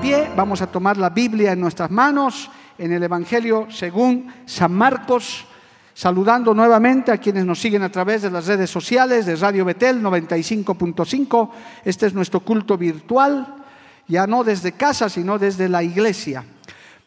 Pie, vamos a tomar la Biblia en nuestras manos en el Evangelio según San Marcos, saludando nuevamente a quienes nos siguen a través de las redes sociales de Radio Betel 95.5. Este es nuestro culto virtual, ya no desde casa, sino desde la iglesia.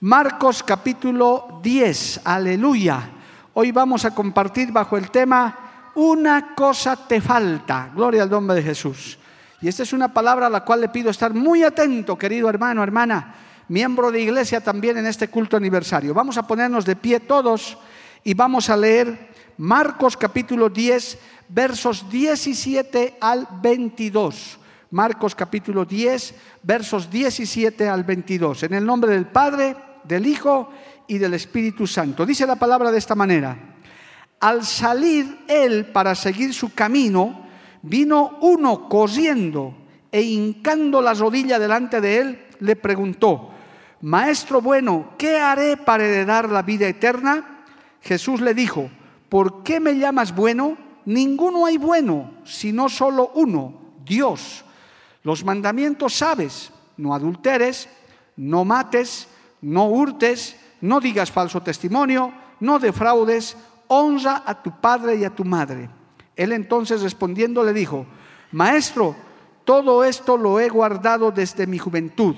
Marcos capítulo 10, aleluya. Hoy vamos a compartir bajo el tema Una cosa te falta, gloria al nombre de Jesús. Y esta es una palabra a la cual le pido estar muy atento, querido hermano, hermana, miembro de iglesia también en este culto aniversario. Vamos a ponernos de pie todos y vamos a leer Marcos capítulo 10, versos 17 al 22. Marcos capítulo 10, versos 17 al 22. En el nombre del Padre, del Hijo y del Espíritu Santo. Dice la palabra de esta manera. Al salir él para seguir su camino, vino uno corriendo e hincando la rodilla delante de él, le preguntó, Maestro bueno, ¿qué haré para heredar la vida eterna? Jesús le dijo, ¿por qué me llamas bueno? Ninguno hay bueno, sino solo uno, Dios. Los mandamientos sabes, no adulteres, no mates, no hurtes, no digas falso testimonio, no defraudes, honra a tu padre y a tu madre. Él entonces respondiendo le dijo, Maestro, todo esto lo he guardado desde mi juventud.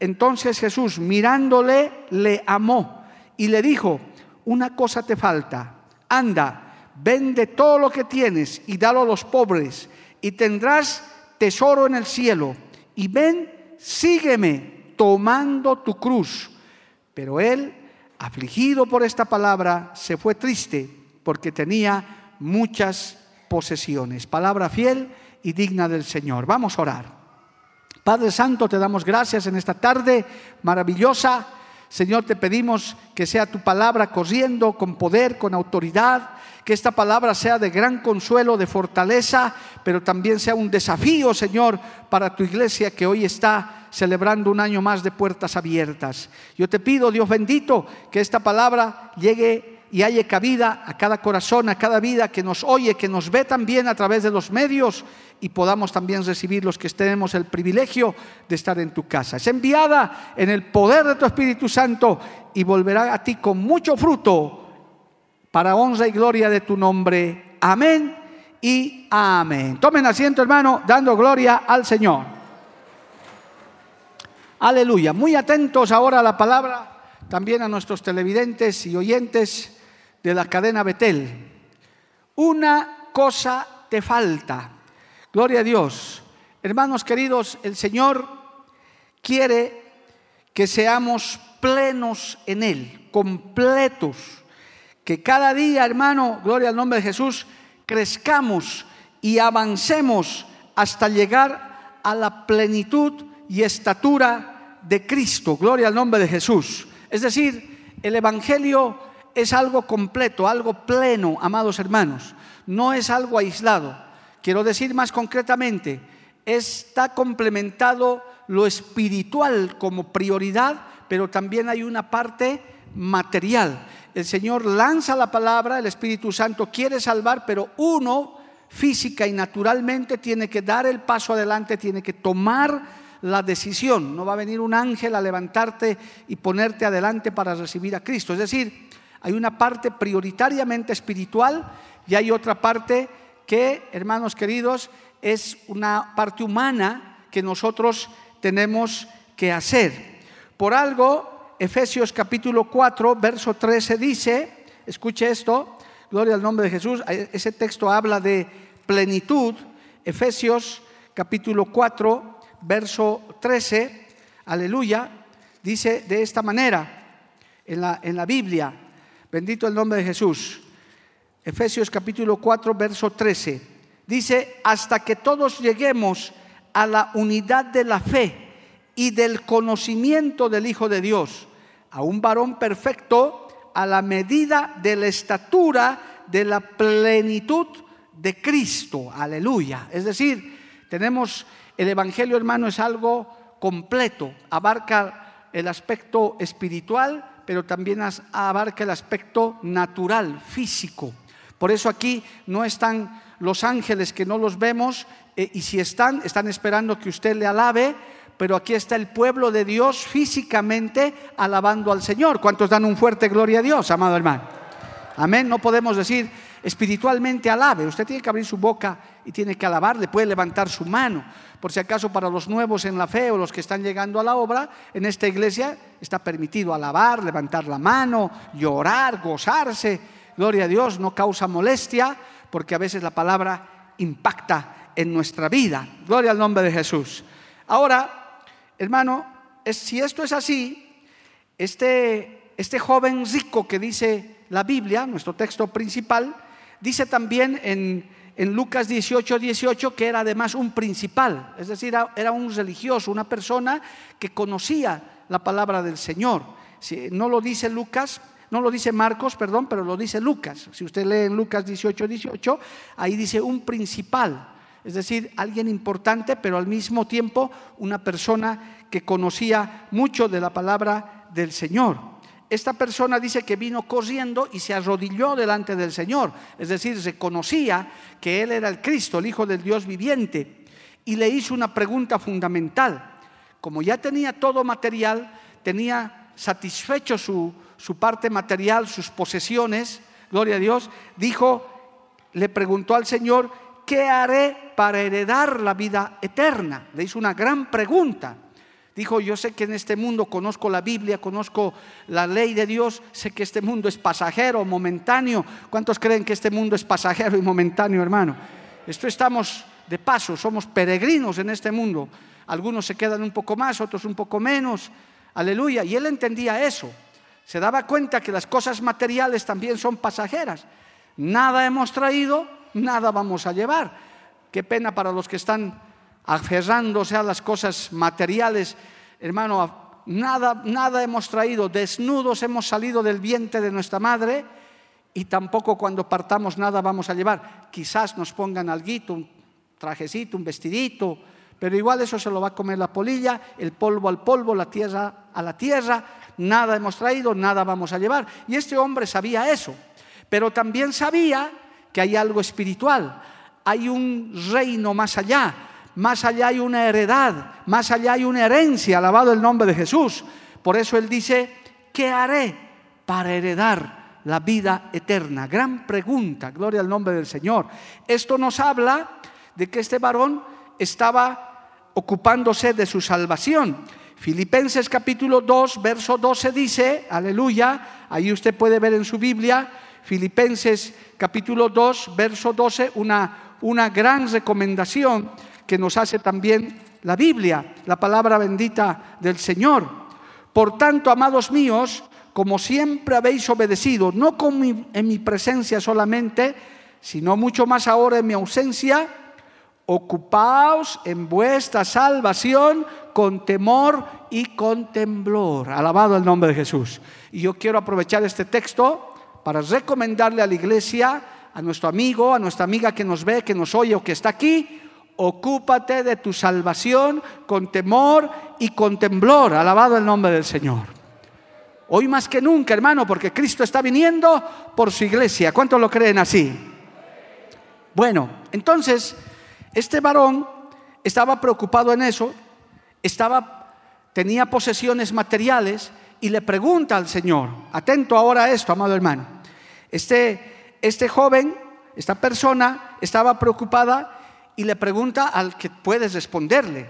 Entonces Jesús, mirándole, le amó y le dijo, una cosa te falta, anda, vende todo lo que tienes y dalo a los pobres y tendrás tesoro en el cielo. Y ven, sígueme tomando tu cruz. Pero él, afligido por esta palabra, se fue triste porque tenía muchas posesiones. Palabra fiel y digna del Señor. Vamos a orar. Padre Santo, te damos gracias en esta tarde maravillosa. Señor, te pedimos que sea tu palabra corriendo con poder, con autoridad, que esta palabra sea de gran consuelo, de fortaleza, pero también sea un desafío, Señor, para tu iglesia que hoy está celebrando un año más de puertas abiertas. Yo te pido, Dios bendito, que esta palabra llegue y haya cabida a cada corazón, a cada vida que nos oye, que nos ve también a través de los medios y podamos también recibir los que tenemos el privilegio de estar en tu casa. Es enviada en el poder de tu Espíritu Santo y volverá a ti con mucho fruto para honra y gloria de tu nombre. Amén y amén. Tomen asiento, hermano, dando gloria al Señor. Aleluya. Muy atentos ahora a la palabra, también a nuestros televidentes y oyentes de la cadena Betel. Una cosa te falta. Gloria a Dios. Hermanos queridos, el Señor quiere que seamos plenos en Él, completos. Que cada día, hermano, gloria al nombre de Jesús, crezcamos y avancemos hasta llegar a la plenitud y estatura de Cristo. Gloria al nombre de Jesús. Es decir, el Evangelio es algo completo, algo pleno, amados hermanos. No es algo aislado. Quiero decir más concretamente, está complementado lo espiritual como prioridad, pero también hay una parte material. El Señor lanza la palabra, el Espíritu Santo quiere salvar, pero uno física y naturalmente tiene que dar el paso adelante, tiene que tomar la decisión. No va a venir un ángel a levantarte y ponerte adelante para recibir a Cristo. Es decir, hay una parte prioritariamente espiritual y hay otra parte que, hermanos queridos, es una parte humana que nosotros tenemos que hacer. Por algo, Efesios capítulo 4, verso 13 dice, escuche esto, gloria al nombre de Jesús, ese texto habla de plenitud, Efesios capítulo 4, verso 13, aleluya, dice de esta manera en la, en la Biblia, Bendito el nombre de Jesús. Efesios capítulo 4, verso 13. Dice, hasta que todos lleguemos a la unidad de la fe y del conocimiento del Hijo de Dios, a un varón perfecto a la medida de la estatura de la plenitud de Cristo. Aleluya. Es decir, tenemos el Evangelio, hermano, es algo completo, abarca el aspecto espiritual, pero también abarca el aspecto natural, físico. Por eso aquí no están los ángeles que no los vemos eh, y si están, están esperando que usted le alabe, pero aquí está el pueblo de Dios físicamente alabando al Señor. ¿Cuántos dan un fuerte gloria a Dios, amado hermano? Amén. No podemos decir espiritualmente alabe. Usted tiene que abrir su boca y tiene que alabarle. Puede levantar su mano. Por si acaso para los nuevos en la fe o los que están llegando a la obra, en esta iglesia está permitido alabar, levantar la mano, llorar, gozarse. Gloria a Dios, no causa molestia porque a veces la palabra impacta en nuestra vida. Gloria al nombre de Jesús. Ahora, hermano, si esto es así, este, este joven rico que dice la Biblia, nuestro texto principal, dice también en, Lucas 18, 18 que era además un principal, es decir, era un religioso, una persona que conocía la palabra del Señor. Si, no lo dice Lucas, no lo dice Marcos, perdón, pero lo dice Lucas. Si usted lee en Lucas 18, 18, ahí dice un principal, es decir, alguien importante, pero al mismo tiempo una persona que conocía mucho de la palabra del Señor esta persona dice que vino corriendo y se arrodilló delante del Señor, es decir, reconocía que Él era el Cristo, el Hijo del Dios viviente, y le hizo una pregunta fundamental. Como ya tenía todo material, tenía satisfecho su, su parte material, sus posesiones, gloria a Dios, dijo, le preguntó al Señor, ¿qué haré para heredar la vida eterna? Le hizo una gran pregunta. Dijo, yo sé que en este mundo conozco la Biblia, conozco la ley de Dios, sé que este mundo es pasajero, momentáneo. ¿Cuántos creen que este mundo es pasajero y momentáneo, hermano? Esto estamos de paso, somos peregrinos en este mundo. Algunos se quedan un poco más, otros un poco menos. Aleluya. Y él entendía eso. Se daba cuenta que las cosas materiales también son pasajeras. Nada hemos traído, nada vamos a llevar. Qué pena para los que están aferrándose a las cosas materiales, hermano, nada, nada hemos traído, desnudos hemos salido del vientre de nuestra madre y tampoco cuando partamos nada vamos a llevar. Quizás nos pongan algo, un trajecito, un vestidito, pero igual eso se lo va a comer la polilla, el polvo al polvo, la tierra a la tierra, nada hemos traído, nada vamos a llevar. Y este hombre sabía eso, pero también sabía que hay algo espiritual, hay un reino más allá, más allá hay una heredad, más allá hay una herencia, alabado el nombre de Jesús. Por eso Él dice, ¿qué haré para heredar la vida eterna? Gran pregunta, gloria al nombre del Señor. Esto nos habla de que este varón estaba ocupándose de su salvación. Filipenses capítulo 2, verso 12 dice, aleluya, ahí usted puede ver en su Biblia, Filipenses capítulo 2, verso 12, una, una gran recomendación que nos hace también la Biblia, la palabra bendita del Señor. Por tanto, amados míos, como siempre habéis obedecido, no en mi presencia solamente, sino mucho más ahora en mi ausencia, ocupaos en vuestra salvación con temor y con temblor. Alabado el nombre de Jesús. Y yo quiero aprovechar este texto para recomendarle a la iglesia, a nuestro amigo, a nuestra amiga que nos ve, que nos oye o que está aquí, Ocúpate de tu salvación con temor y con temblor. Alabado el nombre del Señor. Hoy más que nunca, hermano, porque Cristo está viniendo por su iglesia. ¿Cuántos lo creen así? Bueno, entonces, este varón estaba preocupado en eso, estaba, tenía posesiones materiales y le pregunta al Señor, atento ahora a esto, amado hermano, este, este joven, esta persona estaba preocupada y le pregunta al que puedes responderle.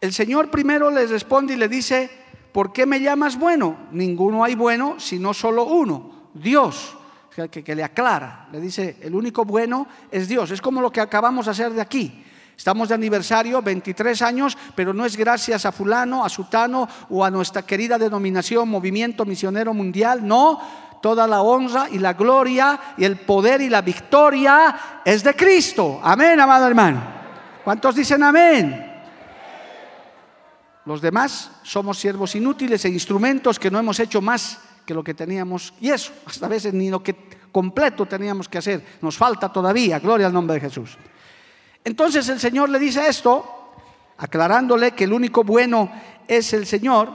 El Señor primero le responde y le dice, ¿por qué me llamas bueno? Ninguno hay bueno, sino solo uno, Dios. Que, que le aclara, le dice, el único bueno es Dios. Es como lo que acabamos de hacer de aquí. Estamos de aniversario, 23 años, pero no es gracias a fulano, a sutano o a nuestra querida denominación Movimiento Misionero Mundial. No, toda la honra y la gloria y el poder y la victoria es de Cristo. Amén, amado hermano. ¿Cuántos dicen amén? Los demás somos siervos inútiles e instrumentos que no hemos hecho más que lo que teníamos. Y eso, hasta a veces ni lo que completo teníamos que hacer. Nos falta todavía. Gloria al nombre de Jesús. Entonces el Señor le dice esto, aclarándole que el único bueno es el Señor.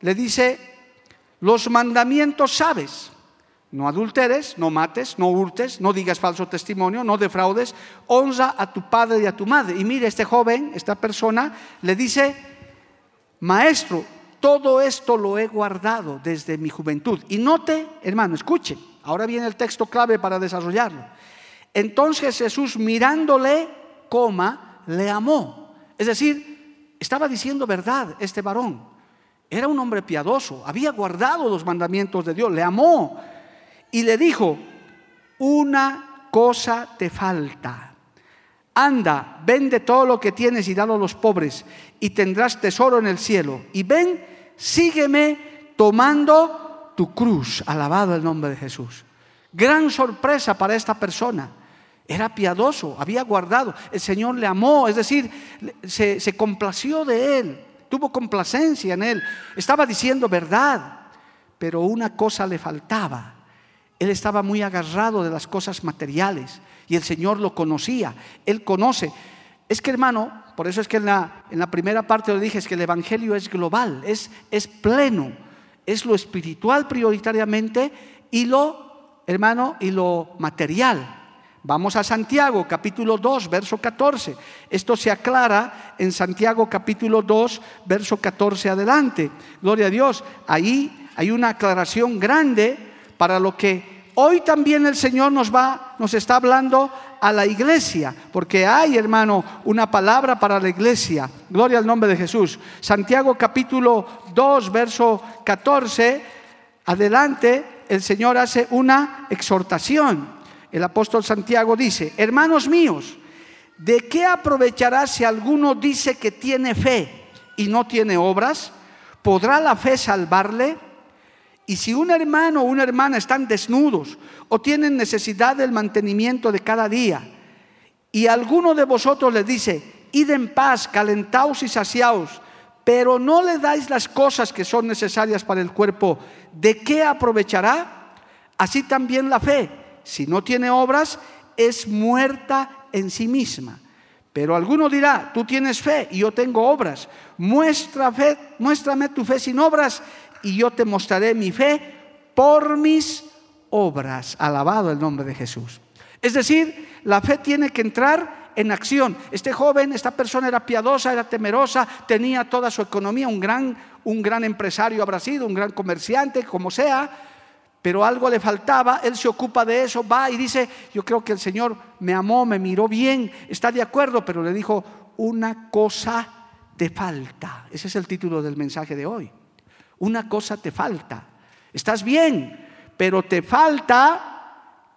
Le dice, los mandamientos sabes. No adulteres, no mates, no hurtes, no digas falso testimonio, no defraudes, honra a tu padre y a tu madre. Y mire, este joven, esta persona, le dice, maestro, todo esto lo he guardado desde mi juventud. Y note, hermano, escuche, ahora viene el texto clave para desarrollarlo. Entonces Jesús mirándole, coma, le amó. Es decir, estaba diciendo verdad este varón. Era un hombre piadoso, había guardado los mandamientos de Dios, le amó. Y le dijo, una cosa te falta anda, vende todo lo que tienes y dalo a los pobres y tendrás tesoro en el cielo. Y ven, sígueme tomando tu cruz. Alabado el nombre de Jesús. Gran sorpresa para esta persona. Era piadoso, había guardado. El Señor le amó, es decir, se, se complació de él, tuvo complacencia en él. Estaba diciendo verdad, pero una cosa le faltaba. Él estaba muy agarrado de las cosas materiales y el Señor lo conocía, Él conoce. Es que hermano, por eso es que en la, en la primera parte lo dije, es que el Evangelio es global, es, es pleno, es lo espiritual prioritariamente y lo, hermano, y lo material. Vamos a Santiago capítulo 2, verso 14. Esto se aclara en Santiago capítulo 2, verso 14 adelante. Gloria a Dios. Ahí hay una aclaración grande para lo que Hoy también el Señor nos va, nos está hablando a la iglesia, porque hay, hermano, una palabra para la iglesia. Gloria al nombre de Jesús. Santiago capítulo 2, verso 14, adelante, el Señor hace una exhortación. El apóstol Santiago dice, hermanos míos, ¿de qué aprovechará si alguno dice que tiene fe y no tiene obras? ¿Podrá la fe salvarle? Y si un hermano o una hermana están desnudos o tienen necesidad del mantenimiento de cada día, y alguno de vosotros les dice, id en paz, calentaos y saciaos, pero no le dais las cosas que son necesarias para el cuerpo, ¿de qué aprovechará? Así también la fe, si no tiene obras, es muerta en sí misma. Pero alguno dirá, tú tienes fe y yo tengo obras. Muestra fe, muéstrame tu fe sin obras y yo te mostraré mi fe por mis obras. Alabado el nombre de Jesús. Es decir, la fe tiene que entrar en acción. Este joven, esta persona era piadosa, era temerosa, tenía toda su economía, un gran, un gran empresario habrá sido, un gran comerciante, como sea, pero algo le faltaba, él se ocupa de eso, va y dice, yo creo que el Señor me amó, me miró bien, está de acuerdo, pero le dijo, una cosa te falta. Ese es el título del mensaje de hoy una cosa te falta. Estás bien, pero te falta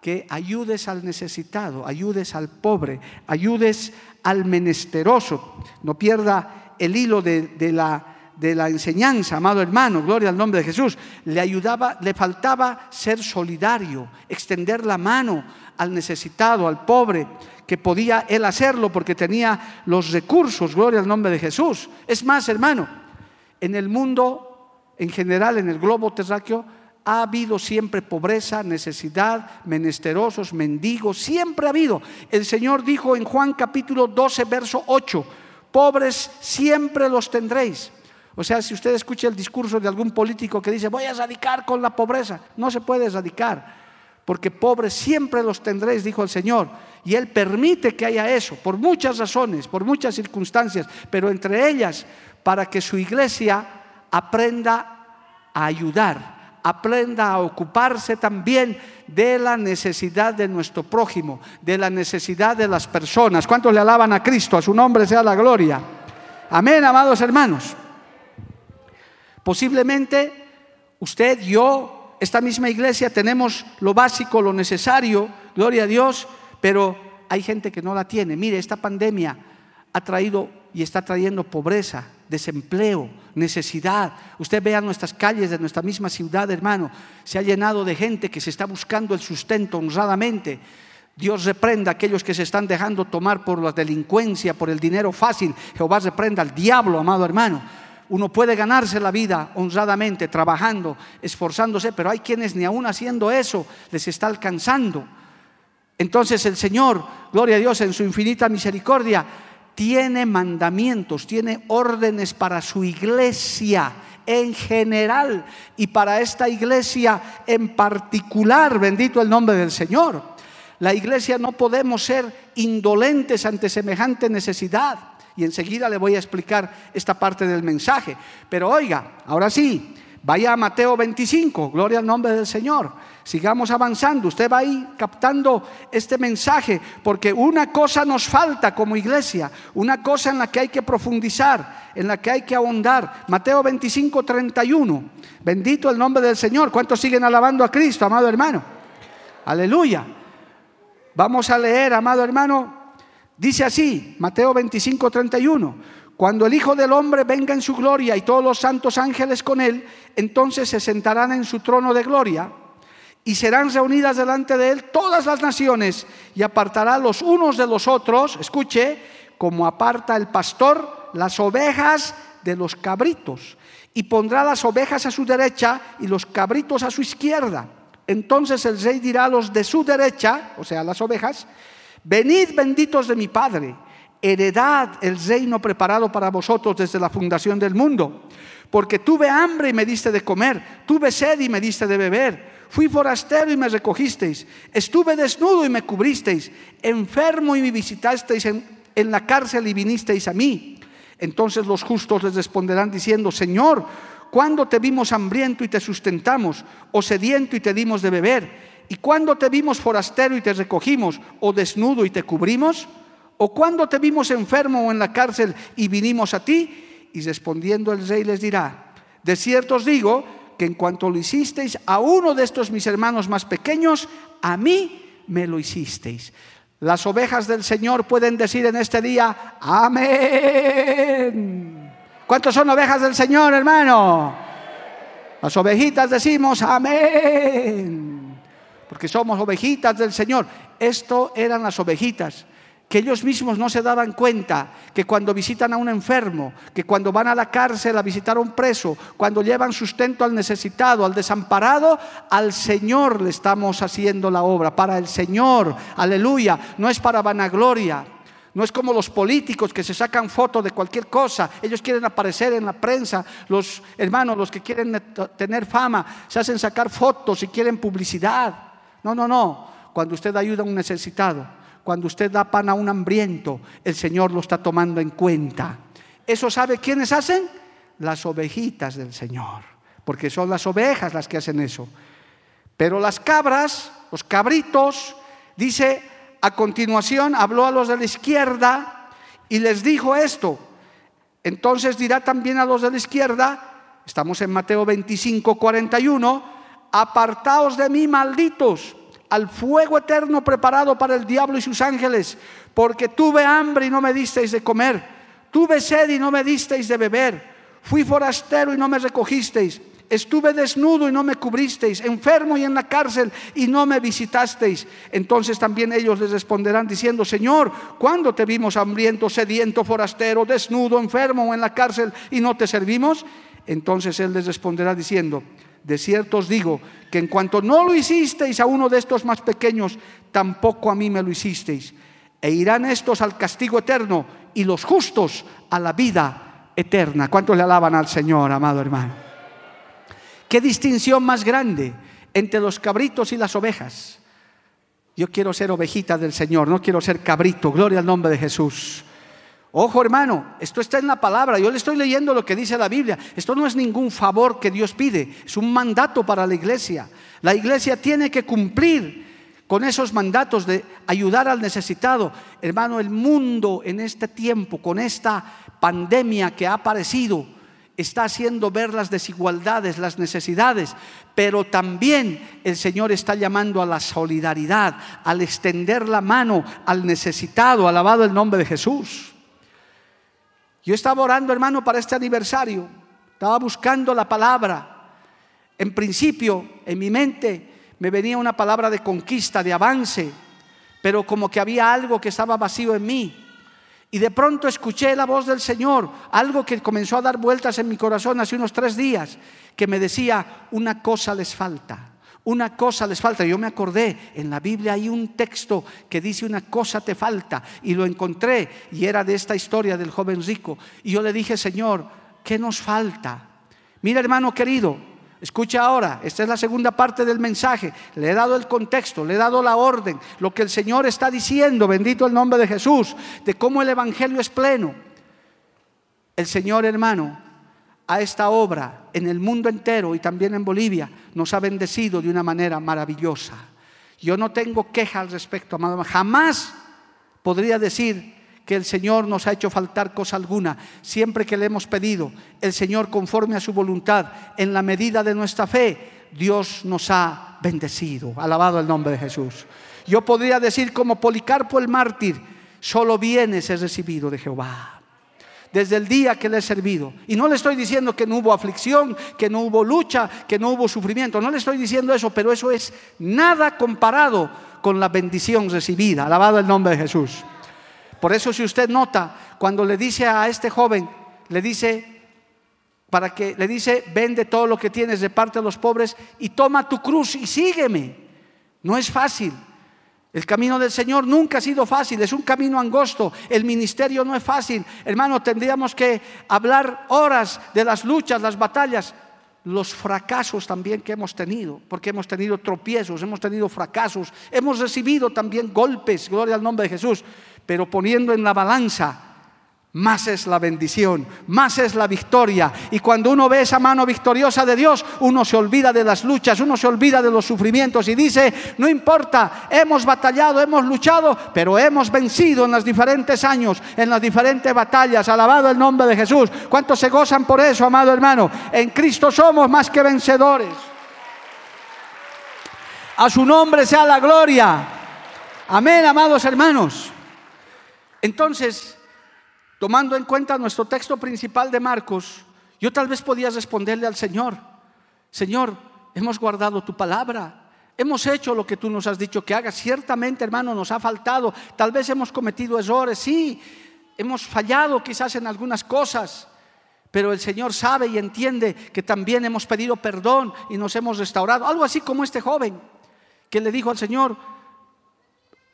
que ayudes al necesitado, ayudes al pobre, ayudes al menesteroso. No pierda el hilo de, la, de la enseñanza, amado hermano, gloria al nombre de Jesús. Le ayudaba, le faltaba ser solidario, extender la mano al necesitado, al pobre, que podía él hacerlo porque tenía los recursos, gloria al nombre de Jesús. Es más, hermano, en el mundo en general en el globo terráqueo ha habido siempre pobreza, necesidad, menesterosos, mendigos, siempre ha habido. El Señor dijo en Juan capítulo 12, verso 8, pobres siempre los tendréis. O sea, si usted escucha el discurso de algún político que dice, voy a erradicar con la pobreza, no se puede erradicar, porque pobres siempre los tendréis, dijo el Señor. Y Él permite que haya eso, por muchas razones, por muchas circunstancias, pero entre ellas, para que su iglesia aprenda a ayudar, aprenda a ocuparse también de la necesidad de nuestro prójimo, de la necesidad de las personas. ¿Cuántos le alaban a Cristo? A su nombre sea la gloria. Amén, amados hermanos. Posiblemente usted, yo, esta misma iglesia tenemos lo básico, lo necesario, gloria a Dios, pero hay gente que no la tiene. Mire, esta pandemia ha traído y está trayendo pobreza, desempleo, necesidad. Usted vea nuestras calles de nuestra misma ciudad, hermano, se ha llenado de gente que se está buscando el sustento honradamente. Dios reprenda a aquellos que se están dejando tomar por la delincuencia, por el dinero fácil. Jehová reprenda al diablo, amado hermano. Uno puede ganarse la vida honradamente, trabajando, esforzándose, pero hay quienes ni aún haciendo eso les está alcanzando. Entonces el Señor, gloria a Dios en su infinita misericordia, tiene mandamientos, tiene órdenes para su iglesia en general y para esta iglesia en particular, bendito el nombre del Señor. La iglesia no podemos ser indolentes ante semejante necesidad. Y enseguida le voy a explicar esta parte del mensaje. Pero oiga, ahora sí, vaya a Mateo 25, gloria al nombre del Señor. Sigamos avanzando. Usted va ahí captando este mensaje, porque una cosa nos falta como iglesia, una cosa en la que hay que profundizar, en la que hay que ahondar. Mateo 25, 31. Bendito el nombre del Señor. ¿Cuántos siguen alabando a Cristo, amado hermano? Aleluya. Vamos a leer, amado hermano. Dice así, Mateo 25, 31. Cuando el Hijo del Hombre venga en su gloria y todos los santos ángeles con él, entonces se sentarán en su trono de gloria y serán reunidas delante de él todas las naciones y apartará los unos de los otros, escuche, como aparta el pastor las ovejas de los cabritos y pondrá las ovejas a su derecha y los cabritos a su izquierda. Entonces el rey dirá a los de su derecha, o sea, las ovejas, venid benditos de mi Padre, heredad el reino preparado para vosotros desde la fundación del mundo, porque tuve hambre y me diste de comer, tuve sed y me diste de beber Fui forastero y me recogisteis. Estuve desnudo y me cubristeis. Enfermo y me visitasteis en, la cárcel y vinisteis a mí. Entonces los justos les responderán diciendo, Señor, ¿cuándo te vimos hambriento y te sustentamos? ¿O sediento y te dimos de beber? ¿Y cuándo te vimos forastero y te recogimos? ¿O desnudo y te cubrimos? ¿O cuándo te vimos enfermo o en la cárcel y vinimos a ti? Y respondiendo el rey les dirá, de cierto os digo, que en cuanto lo hicisteis a uno de estos mis hermanos más pequeños, a mí me lo hicisteis. Las ovejas del Señor pueden decir en este día, amén. ¿Cuántos son ovejas del Señor, hermano? Las ovejitas decimos, amén. Porque somos ovejitas del Señor. Esto eran las ovejitas que ellos mismos no se daban cuenta que cuando visitan a un enfermo, que cuando van a la cárcel a visitar a un preso, cuando llevan sustento al necesitado, al desamparado, al Señor le estamos haciendo la obra, para el Señor, aleluya, no es para vanagloria. No es como los políticos que se sacan fotos de cualquier cosa. Ellos quieren aparecer en la prensa. Los hermanos, los que quieren tener fama, se hacen sacar fotos y quieren publicidad. No, no, no. Cuando usted ayuda a un necesitado, cuando usted da pan a un hambriento, el Señor lo está tomando en cuenta. ¿Eso sabe quiénes hacen? Las ovejitas del Señor, porque son las ovejas las que hacen eso. Pero las cabras, los cabritos, dice, a continuación habló a los de la izquierda y les dijo esto. Entonces dirá también a los de la izquierda, estamos en Mateo 25, 41, apartaos de mí, malditos al fuego eterno preparado para el diablo y sus ángeles, porque tuve hambre y no me disteis de comer, tuve sed y no me disteis de beber, fui forastero y no me recogisteis, estuve desnudo y no me cubristeis, enfermo y en la cárcel y no me visitasteis. Entonces también ellos les responderán diciendo, Señor, ¿cuándo te vimos hambriento, sediento, forastero, desnudo, enfermo o en la cárcel y no te servimos? Entonces Él les responderá diciendo, de cierto os digo que en cuanto no lo hicisteis a uno de estos más pequeños, tampoco a mí me lo hicisteis. E irán estos al castigo eterno y los justos a la vida eterna. ¿Cuántos le alaban al Señor, amado hermano? ¿Qué distinción más grande entre los cabritos y las ovejas? Yo quiero ser ovejita del Señor, no quiero ser cabrito. Gloria al nombre de Jesús. Ojo hermano, esto está en la palabra, yo le estoy leyendo lo que dice la Biblia. Esto no es ningún favor que Dios pide, es un mandato para la iglesia. La iglesia tiene que cumplir con esos mandatos de ayudar al necesitado. Hermano, el mundo en este tiempo, con esta pandemia que ha aparecido, está haciendo ver las desigualdades, las necesidades, pero también el Señor está llamando a la solidaridad, al extender la mano al necesitado, alabado el nombre de Jesús. Yo estaba orando, hermano, para este aniversario. Estaba buscando la palabra. En principio, en mi mente, me venía una palabra de conquista, de avance, pero como que había algo que estaba vacío en mí. Y de pronto escuché la voz del Señor, algo que comenzó a dar vueltas en mi corazón hace unos tres días, que me decía, una cosa les falta. Una cosa les falta. Yo me acordé, en la Biblia hay un texto que dice una cosa te falta. Y lo encontré y era de esta historia del joven rico. Y yo le dije, Señor, ¿qué nos falta? Mira hermano querido, escucha ahora, esta es la segunda parte del mensaje. Le he dado el contexto, le he dado la orden, lo que el Señor está diciendo, bendito el nombre de Jesús, de cómo el Evangelio es pleno. El Señor hermano a esta obra en el mundo entero y también en Bolivia nos ha bendecido de una manera maravillosa. Yo no tengo queja al respecto, amado. Jamás podría decir que el Señor nos ha hecho faltar cosa alguna. Siempre que le hemos pedido, el Señor conforme a su voluntad, en la medida de nuestra fe, Dios nos ha bendecido. Alabado el nombre de Jesús. Yo podría decir como Policarpo el mártir, solo bienes he recibido de Jehová desde el día que le he servido. Y no le estoy diciendo que no hubo aflicción, que no hubo lucha, que no hubo sufrimiento. No le estoy diciendo eso, pero eso es nada comparado con la bendición recibida. Alabado el nombre de Jesús. Por eso si usted nota, cuando le dice a este joven, le dice, para que le dice, vende todo lo que tienes de parte de los pobres y toma tu cruz y sígueme. No es fácil. El camino del Señor nunca ha sido fácil, es un camino angosto. El ministerio no es fácil. Hermano, tendríamos que hablar horas de las luchas, las batallas, los fracasos también que hemos tenido, porque hemos tenido tropiezos, hemos tenido fracasos, hemos recibido también golpes, gloria al nombre de Jesús, pero poniendo en la balanza más es la bendición, más es la victoria. Y cuando uno ve esa mano victoriosa de Dios, uno se olvida de las luchas, uno se olvida de los sufrimientos y dice, no importa, hemos batallado, hemos luchado, pero hemos vencido en los diferentes años, en las diferentes batallas. Alabado el nombre de Jesús. ¿Cuántos se gozan por eso, amado hermano? En Cristo somos más que vencedores. A su nombre sea la gloria. Amén, amados hermanos. Entonces, tomando en cuenta nuestro texto principal de Marcos, yo tal vez podía responderle al Señor, Señor, hemos guardado tu palabra, hemos hecho lo que tú nos has dicho que hagas, ciertamente hermano nos ha faltado, tal vez hemos cometido errores, sí, hemos fallado quizás en algunas cosas, pero el Señor sabe y entiende que también hemos pedido perdón y nos hemos restaurado, algo así como este joven que le dijo al Señor,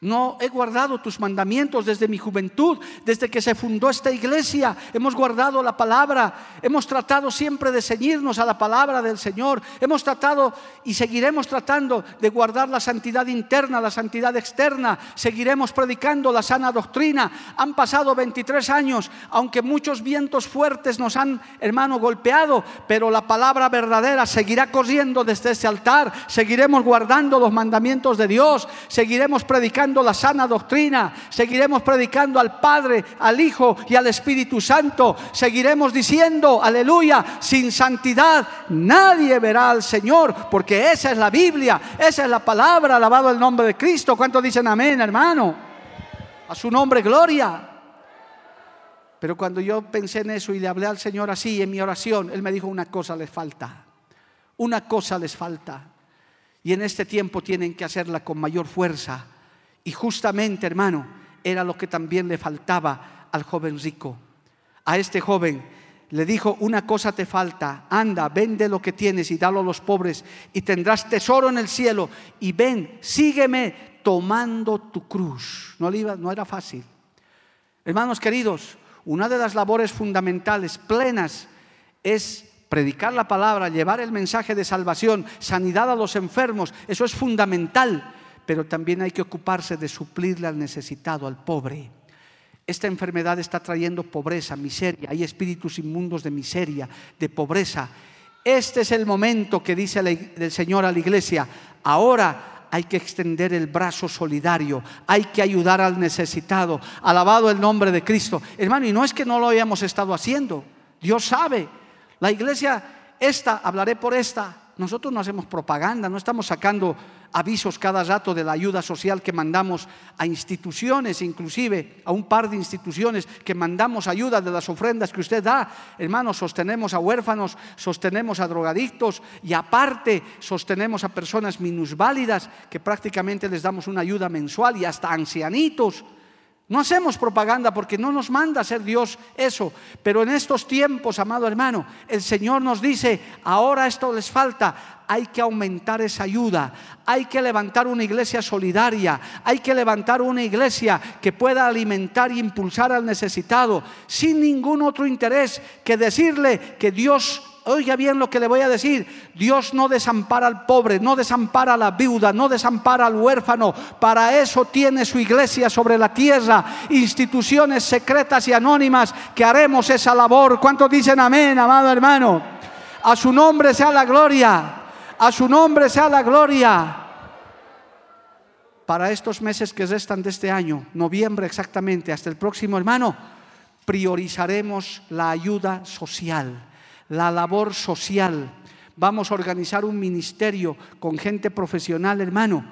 no he guardado tus mandamientos desde mi juventud, desde que se fundó esta iglesia. Hemos guardado la palabra, hemos tratado siempre de ceñirnos a la palabra del Señor. Hemos tratado y seguiremos tratando de guardar la santidad interna, la santidad externa. Seguiremos predicando la sana doctrina. Han pasado 23 años, aunque muchos vientos fuertes nos han, hermano, golpeado, pero la palabra verdadera seguirá corriendo desde este altar. Seguiremos guardando los mandamientos de Dios, seguiremos predicando la sana doctrina, seguiremos predicando al Padre, al Hijo y al Espíritu Santo, seguiremos diciendo, aleluya, sin santidad nadie verá al Señor, porque esa es la Biblia, esa es la palabra, alabado el nombre de Cristo. ¿Cuántos dicen amén, hermano? A su nombre, gloria. Pero cuando yo pensé en eso y le hablé al Señor así en mi oración, Él me dijo, una cosa les falta, una cosa les falta. Y en este tiempo tienen que hacerla con mayor fuerza y justamente, hermano, era lo que también le faltaba al joven rico. A este joven le dijo, una cosa te falta, anda, vende lo que tienes y dalo a los pobres y tendrás tesoro en el cielo. Y ven, sígueme tomando tu cruz. No, no era fácil. Hermanos queridos, una de las labores fundamentales, plenas, es predicar la palabra, llevar el mensaje de salvación, sanidad a los enfermos. Eso es fundamental pero también hay que ocuparse de suplirle al necesitado, al pobre. Esta enfermedad está trayendo pobreza, miseria, hay espíritus inmundos de miseria, de pobreza. Este es el momento que dice el Señor a la iglesia, ahora hay que extender el brazo solidario, hay que ayudar al necesitado. Alabado el nombre de Cristo. Hermano, y no es que no lo hayamos estado haciendo, Dios sabe. La iglesia, esta, hablaré por esta, Nosotros no hacemos propaganda, no estamos sacando avisos cada rato de la ayuda social que mandamos a instituciones, inclusive a un par de instituciones que mandamos ayuda de las ofrendas que usted da. Hermanos, sostenemos a huérfanos, sostenemos a drogadictos y aparte sostenemos a personas minusválidas que prácticamente les damos una ayuda mensual y hasta ancianitos. No hacemos propaganda porque no nos manda a hacer Dios eso. Pero en estos tiempos, amado hermano, el Señor nos dice, ahora esto les falta. Hay que aumentar esa ayuda. Hay que levantar una iglesia solidaria. Hay que levantar una iglesia que pueda alimentar y impulsar al necesitado sin ningún otro interés que decirle que Dios oiga bien lo que le voy a decir, Dios no desampara al pobre, no desampara a la viuda, no desampara al huérfano. Para eso tiene su iglesia sobre la tierra, instituciones secretas y anónimas que haremos esa labor. ¿Cuántos dicen amén, amado hermano? A su nombre sea la gloria, a su nombre sea la gloria. Para estos meses que restan de este año, noviembre exactamente, hasta el próximo hermano, priorizaremos la ayuda social la labor social. Vamos a organizar un ministerio con gente profesional, hermano,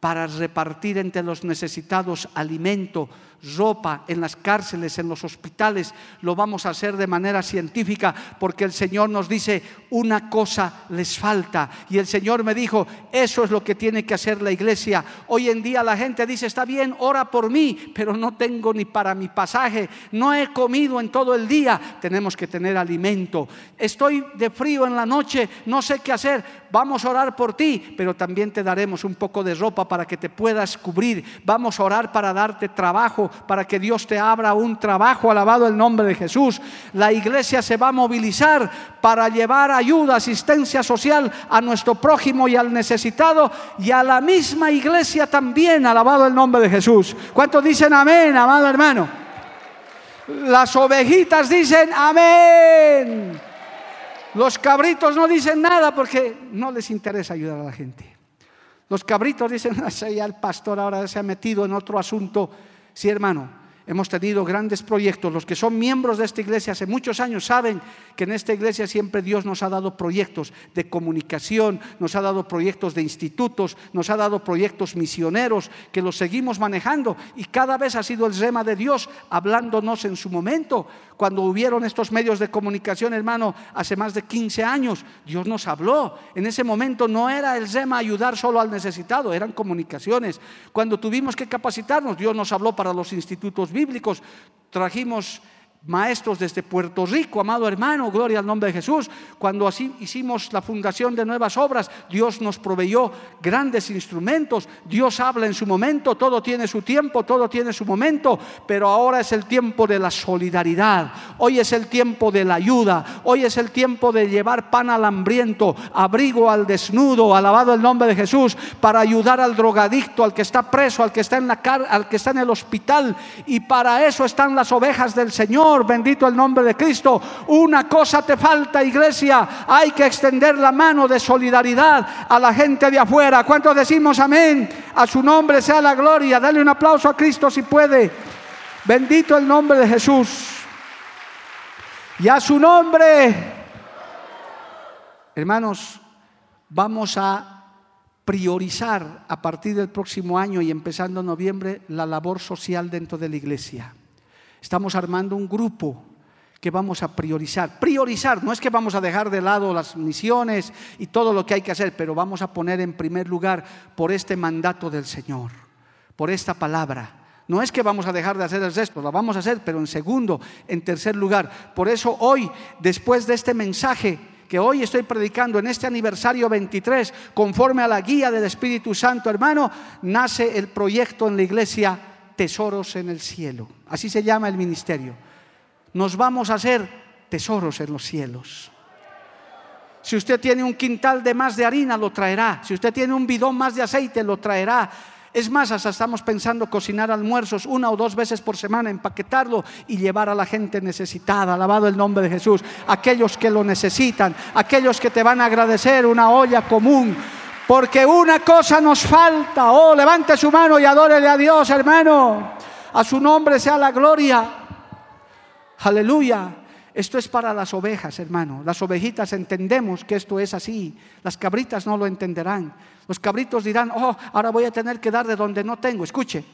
para repartir entre los necesitados alimento, ropa en las cárceles, en los hospitales, lo vamos a hacer de manera científica porque el Señor nos dice, una cosa les falta. Y el Señor me dijo, eso es lo que tiene que hacer la iglesia. Hoy en día la gente dice, está bien, ora por mí, pero no tengo ni para mi pasaje, no he comido en todo el día, tenemos que tener alimento. Estoy de frío en la noche, no sé qué hacer, vamos a orar por ti, pero también te daremos un poco de ropa para que te puedas cubrir. Vamos a orar para darte trabajo para que Dios te abra un trabajo, alabado el nombre de Jesús. La iglesia se va a movilizar para llevar ayuda, asistencia social a nuestro prójimo y al necesitado y a la misma iglesia también, alabado el nombre de Jesús. ¿Cuántos dicen amén, amado hermano? Las ovejitas dicen amén. Los cabritos no dicen nada porque no les interesa ayudar a la gente. Los cabritos dicen, ya el pastor ahora se ha metido en otro asunto Sí, hermano, hemos tenido grandes proyectos. Los que son miembros de esta iglesia hace muchos años saben que en esta iglesia siempre Dios nos ha dado proyectos de comunicación, nos ha dado proyectos de institutos, nos ha dado proyectos misioneros que los seguimos manejando y cada vez ha sido el rema de Dios hablándonos en su momento. Cuando hubieron estos medios de comunicación, hermano, hace más de 15 años, Dios nos habló. En ese momento no era el rema ayudar solo al necesitado, eran comunicaciones. Cuando tuvimos que capacitarnos, Dios nos habló para los institutos bíblicos. Trajimos maestros desde Puerto Rico, amado hermano, gloria al nombre de Jesús. Cuando así hicimos la fundación de nuevas obras, Dios nos proveyó grandes instrumentos. Dios habla en su momento, todo tiene su tiempo, todo tiene su momento, pero ahora es el tiempo de la solidaridad. Hoy es el tiempo de la ayuda. Hoy es el tiempo de llevar pan al hambriento, abrigo al desnudo, alabado el nombre de Jesús, para ayudar al drogadicto, al que está preso, al que está en la al que está en el hospital y para eso están las ovejas del Señor bendito el nombre de Cristo. Una cosa te falta, iglesia. Hay que extender la mano de solidaridad a la gente de afuera. ¿Cuántos decimos amén? A su nombre sea la gloria. Dale un aplauso a Cristo si puede. Bendito el nombre de Jesús. Y a su nombre, hermanos, vamos a priorizar a partir del próximo año y empezando noviembre la labor social dentro de la iglesia. Estamos armando un grupo que vamos a priorizar. Priorizar, no es que vamos a dejar de lado las misiones y todo lo que hay que hacer, pero vamos a poner en primer lugar por este mandato del Señor, por esta palabra. No es que vamos a dejar de hacer el resto, lo vamos a hacer, pero en segundo, en tercer lugar. Por eso hoy, después de este mensaje que hoy estoy predicando en este aniversario 23, conforme a la guía del Espíritu Santo, hermano, nace el proyecto en la iglesia tesoros en el cielo. Así se llama el ministerio. Nos vamos a hacer tesoros en los cielos. Si usted tiene un quintal de más de harina, lo traerá. Si usted tiene un bidón más de aceite, lo traerá. Es más, hasta estamos pensando cocinar almuerzos una o dos veces por semana, empaquetarlo y llevar a la gente necesitada. Alabado el nombre de Jesús. Aquellos que lo necesitan, aquellos que te van a agradecer una olla común, porque una cosa nos falta. Oh, levante su mano y adórele a Dios, hermano. A su nombre sea la gloria. Aleluya. Esto es para las ovejas, hermano. Las ovejitas entendemos que esto es así. Las cabritas no lo entenderán. Los cabritos dirán, oh, ahora voy a tener que dar de donde no tengo. Escuche,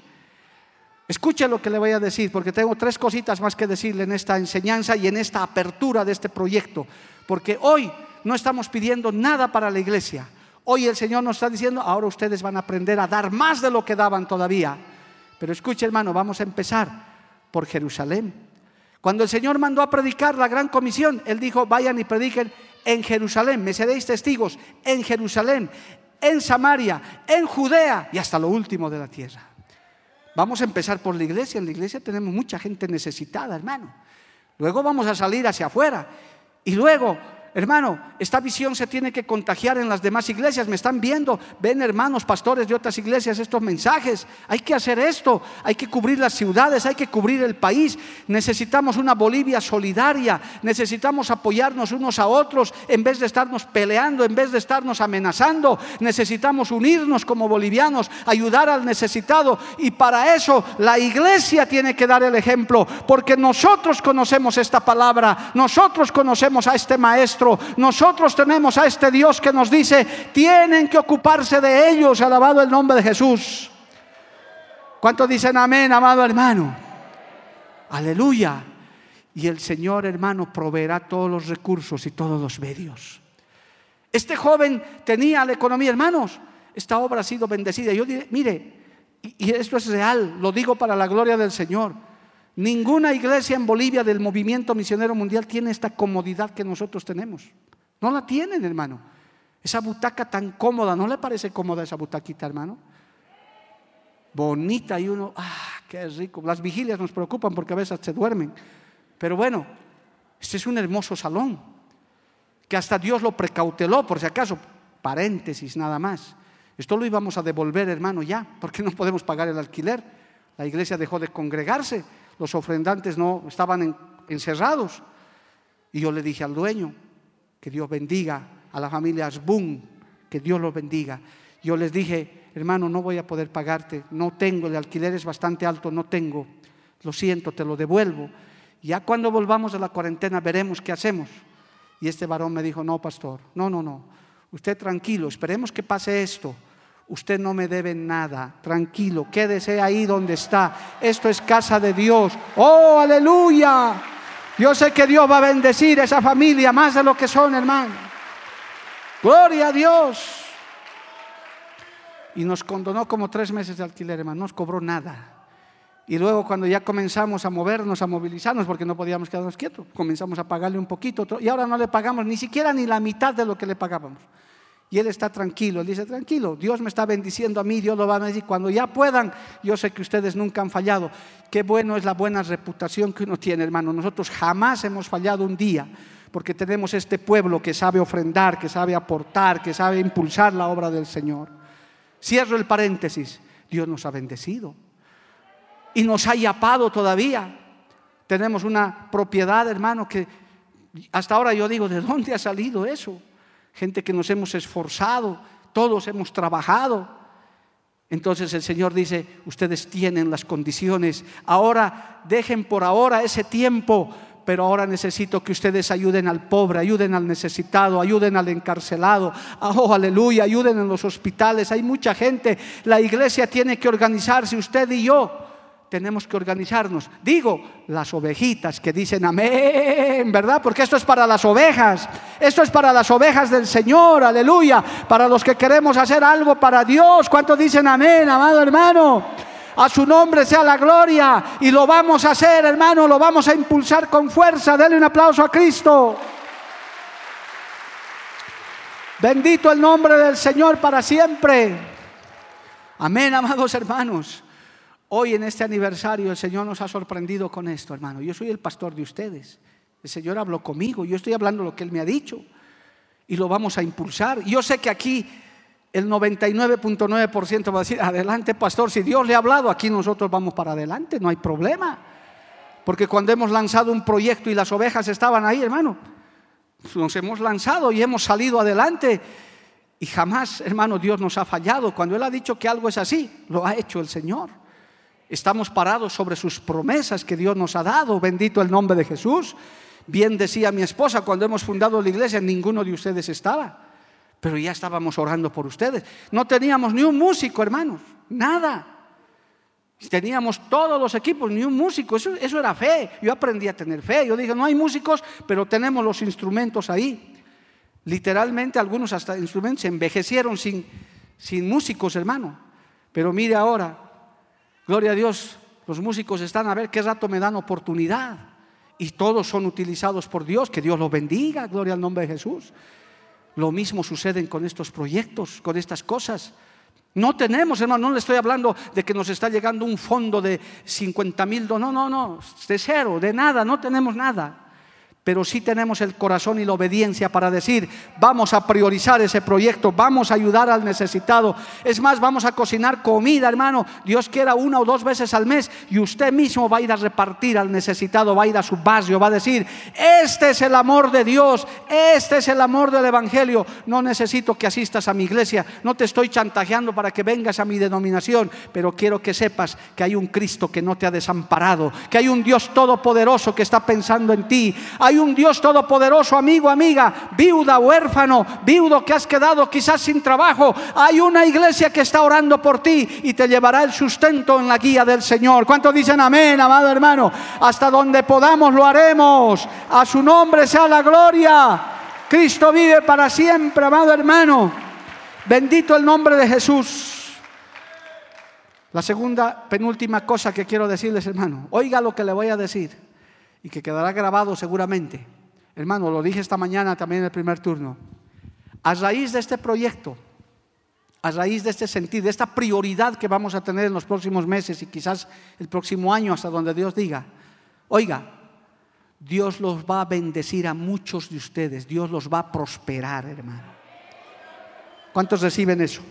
escuche lo que le voy a decir, porque tengo tres cositas más que decirle en esta enseñanza y en esta apertura de este proyecto. Porque hoy no estamos pidiendo nada para la iglesia. Hoy el Señor nos está diciendo, ahora ustedes van a aprender a dar más de lo que daban todavía. Pero escuche, hermano, vamos a empezar por Jerusalén. Cuando el Señor mandó a predicar la gran comisión, Él dijo, vayan y prediquen en Jerusalén, me seréis testigos en Jerusalén, en Samaria, en Judea y hasta lo último de la tierra. Vamos a empezar por la iglesia. En la iglesia tenemos mucha gente necesitada, hermano. Luego vamos a salir hacia afuera. Y luego Hermano, esta visión se tiene que contagiar en las demás iglesias. Me están viendo, ven hermanos, pastores de otras iglesias estos mensajes. Hay que hacer esto, hay que cubrir las ciudades, hay que cubrir el país. Necesitamos una Bolivia solidaria, necesitamos apoyarnos unos a otros en vez de estarnos peleando, en vez de estarnos amenazando. Necesitamos unirnos como bolivianos, ayudar al necesitado. Y para eso la iglesia tiene que dar el ejemplo, porque nosotros conocemos esta palabra, nosotros conocemos a este maestro nosotros tenemos a este Dios que nos dice, tienen que ocuparse de ellos, alabado el nombre de Jesús. ¿Cuántos dicen amén, amado hermano? Aleluya. Y el Señor, hermano, proveerá todos los recursos y todos los medios. Este joven tenía la economía, hermanos. Esta obra ha sido bendecida. Yo diré, mire, y esto es real, lo digo para la gloria del Señor. Ninguna iglesia en Bolivia del movimiento misionero mundial tiene esta comodidad que nosotros tenemos. No la tienen, hermano. Esa butaca tan cómoda, ¿no le parece cómoda esa butaquita, hermano? Bonita y uno, ah, qué rico. Las vigilias nos preocupan porque a veces se duermen. Pero bueno, este es un hermoso salón que hasta Dios lo precauteló, por si acaso, paréntesis nada más. Esto lo íbamos a devolver, hermano, ya, porque no podemos pagar el alquiler. La iglesia dejó de congregarse los ofrendantes no estaban encerrados. Y yo le dije al dueño, que Dios bendiga a la familia Asbun, que Dios los bendiga. Yo les dije, hermano, no voy a poder pagarte, no tengo, el alquiler es bastante alto, no tengo, lo siento, te lo devuelvo. Ya cuando volvamos a la cuarentena veremos qué hacemos. Y este varón me dijo, no, pastor, no, no, no, usted tranquilo, esperemos que pase esto usted no me debe nada, tranquilo, quédese ahí donde está. Esto es casa de Dios. Oh, aleluya. Yo sé que Dios va a bendecir a esa familia más de lo que son, hermano. Gloria a Dios. Y nos condonó como tres meses de alquiler, hermano, no nos cobró nada. Y luego cuando ya comenzamos a movernos, a movilizarnos, porque no podíamos quedarnos quietos, comenzamos a pagarle un poquito, y ahora no le pagamos ni siquiera ni la mitad de lo que le pagábamos. Y él está tranquilo, él dice, tranquilo, Dios me está bendiciendo a mí, Dios lo va a decir. Cuando ya puedan, yo sé que ustedes nunca han fallado. Qué bueno es la buena reputación que uno tiene, hermano. Nosotros jamás hemos fallado un día, porque tenemos este pueblo que sabe ofrendar, que sabe aportar, que sabe impulsar la obra del Señor. Cierro el paréntesis, Dios nos ha bendecido y nos ha yapado todavía. Tenemos una propiedad, hermano, que hasta ahora yo digo, ¿de dónde ha salido eso? Gente que nos hemos esforzado, todos hemos trabajado. Entonces el Señor dice, ustedes tienen las condiciones, ahora dejen por ahora ese tiempo, pero ahora necesito que ustedes ayuden al pobre, ayuden al necesitado, ayuden al encarcelado, oh aleluya, ayuden en los hospitales, hay mucha gente, la iglesia tiene que organizarse, usted y yo tenemos que organizarnos. Digo, las ovejitas que dicen amén, ¿verdad? Porque esto es para las ovejas. Esto es para las ovejas del Señor, aleluya. Para los que queremos hacer algo para Dios. ¿Cuántos dicen amén, amado hermano? A su nombre sea la gloria. Y lo vamos a hacer, hermano. Lo vamos a impulsar con fuerza. Denle un aplauso a Cristo. Bendito el nombre del Señor para siempre. Amén, amados hermanos. Hoy en este aniversario el Señor nos ha sorprendido con esto, hermano. Yo soy el pastor de ustedes. El Señor habló conmigo, yo estoy hablando lo que Él me ha dicho y lo vamos a impulsar. Yo sé que aquí el 99.9% va a decir, adelante pastor, si Dios le ha hablado, aquí nosotros vamos para adelante, no hay problema. Porque cuando hemos lanzado un proyecto y las ovejas estaban ahí, hermano, nos hemos lanzado y hemos salido adelante. Y jamás, hermano, Dios nos ha fallado. Cuando Él ha dicho que algo es así, lo ha hecho el Señor. Estamos parados sobre sus promesas que Dios nos ha dado. Bendito el nombre de Jesús. bien decía mi esposa cuando hemos fundado la iglesia, ninguno de ustedes estaba. Pero ya estábamos orando por ustedes. No teníamos ni un músico, hermanos, nada. Teníamos todos los equipos, ni un músico. Eso, eso era fe. Yo aprendí a tener fe. Yo dije, no hay músicos, pero tenemos los instrumentos ahí. Literalmente algunos hasta instrumentos se envejecieron sin, sin músicos, hermano. Pero mire ahora, gloria a Dios, los músicos están a ver qué rato me dan oportunidad. Y todos son utilizados por Dios. Que Dios los bendiga, gloria al nombre de Jesús. Lo mismo sucede con estos proyectos, con estas cosas. No tenemos, hermano, no le estoy hablando de que nos está llegando un fondo de 50 mil, no, no, no, de cero, de nada, no tenemos nada pero sí tenemos el corazón y la obediencia para decir, vamos a priorizar ese proyecto, vamos a ayudar al necesitado. Es más, vamos a cocinar comida, hermano. Dios quiera una o dos veces al mes y usted mismo va a ir a repartir al necesitado, va a ir a su barrio, va a decir, este es el amor de Dios, este es el amor del Evangelio. No necesito que asistas a mi iglesia, no te estoy chantajeando para que vengas a mi denominación, pero quiero que sepas que hay un Cristo que no te ha desamparado, que hay un Dios todopoderoso que está pensando en ti. Hay un Dios todopoderoso, amigo, amiga, viuda, huérfano, viudo que has quedado quizás sin trabajo. Hay una iglesia que está orando por ti y te llevará el sustento en la guía del Señor. ¿Cuántos dicen amén, amado hermano? Hasta donde podamos lo haremos. A su nombre sea la gloria. Cristo vive para siempre, amado hermano. Bendito el nombre de Jesús. La segunda, penúltima cosa que quiero decirles, hermano. Oiga lo que le voy a decir y que quedará grabado seguramente. Hermano, lo dije esta mañana también en el primer turno. A raíz de este proyecto, a raíz de este sentido, de esta prioridad que vamos a tener en los próximos meses y quizás el próximo año hasta donde Dios diga, oiga, Dios los va a bendecir a muchos de ustedes, Dios los va a prosperar, hermano. ¿Cuántos reciben eso?